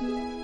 Thank you.